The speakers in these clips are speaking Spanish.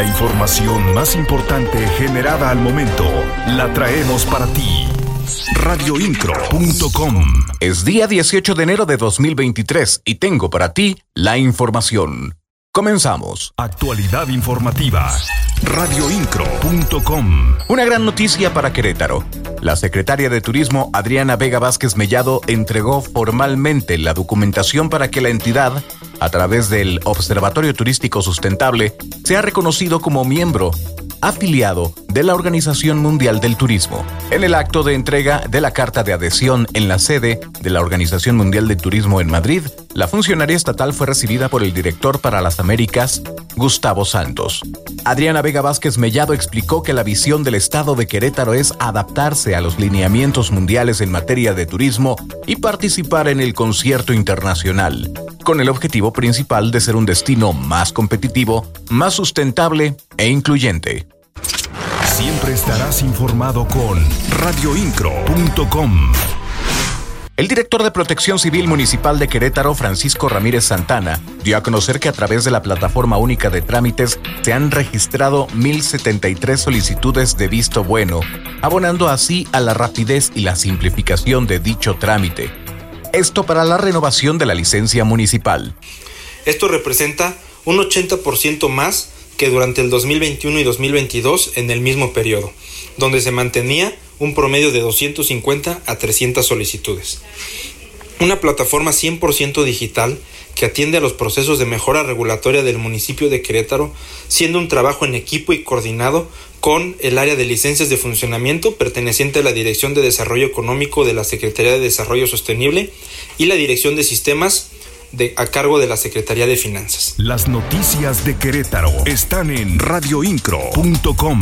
La información más importante generada al momento la traemos para ti. Radioincro.com Es día 18 de enero de 2023 y tengo para ti la información. Comenzamos. Actualidad informativa. Radioincro.com Una gran noticia para Querétaro. La secretaria de Turismo Adriana Vega Vázquez Mellado entregó formalmente la documentación para que la entidad, a través del Observatorio Turístico Sustentable, sea reconocido como miembro afiliado de la Organización Mundial del Turismo. En el acto de entrega de la carta de adhesión en la sede de la Organización Mundial del Turismo en Madrid, la funcionaria estatal fue recibida por el director para las Américas, Gustavo Santos. Adriana Vega Vázquez Mellado explicó que la visión del Estado de Querétaro es adaptarse a los lineamientos mundiales en materia de turismo y participar en el concierto internacional, con el objetivo principal de ser un destino más competitivo, más sustentable e incluyente. Siempre estarás informado con radioincro.com. El director de Protección Civil Municipal de Querétaro, Francisco Ramírez Santana, dio a conocer que a través de la plataforma única de trámites se han registrado 1.073 solicitudes de visto bueno, abonando así a la rapidez y la simplificación de dicho trámite. Esto para la renovación de la licencia municipal. Esto representa un 80% más que durante el 2021 y 2022 en el mismo periodo, donde se mantenía un promedio de 250 a 300 solicitudes. Una plataforma 100% digital que atiende a los procesos de mejora regulatoria del municipio de Querétaro, siendo un trabajo en equipo y coordinado con el área de licencias de funcionamiento perteneciente a la Dirección de Desarrollo Económico de la Secretaría de Desarrollo Sostenible y la Dirección de Sistemas a cargo de la Secretaría de Finanzas. Las noticias de Querétaro están en radioincro.com.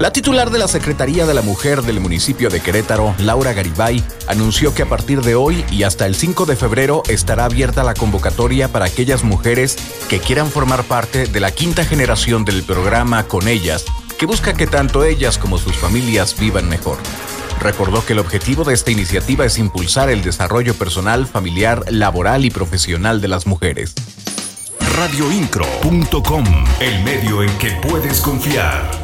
La titular de la Secretaría de la Mujer del municipio de Querétaro, Laura Garibay, anunció que a partir de hoy y hasta el 5 de febrero estará abierta la convocatoria para aquellas mujeres que quieran formar parte de la quinta generación del programa Con ellas, que busca que tanto ellas como sus familias vivan mejor. Recordó que el objetivo de esta iniciativa es impulsar el desarrollo personal, familiar, laboral y profesional de las mujeres. Radioincro.com, el medio en que puedes confiar.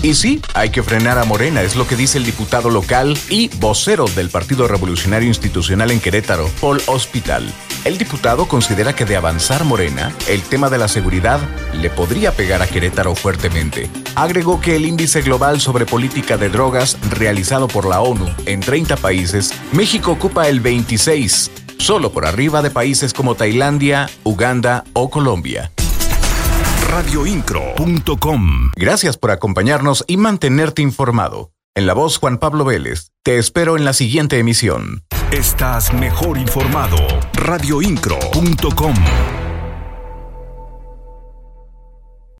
Y sí, hay que frenar a Morena, es lo que dice el diputado local y vocero del Partido Revolucionario Institucional en Querétaro, Paul Hospital. El diputado considera que de avanzar Morena, el tema de la seguridad le podría pegar a Querétaro fuertemente. Agregó que el índice global sobre política de drogas realizado por la ONU en 30 países, México ocupa el 26, solo por arriba de países como Tailandia, Uganda o Colombia radioincro.com. Gracias por acompañarnos y mantenerte informado. En la voz Juan Pablo Vélez, te espero en la siguiente emisión. Estás mejor informado. radioincro.com.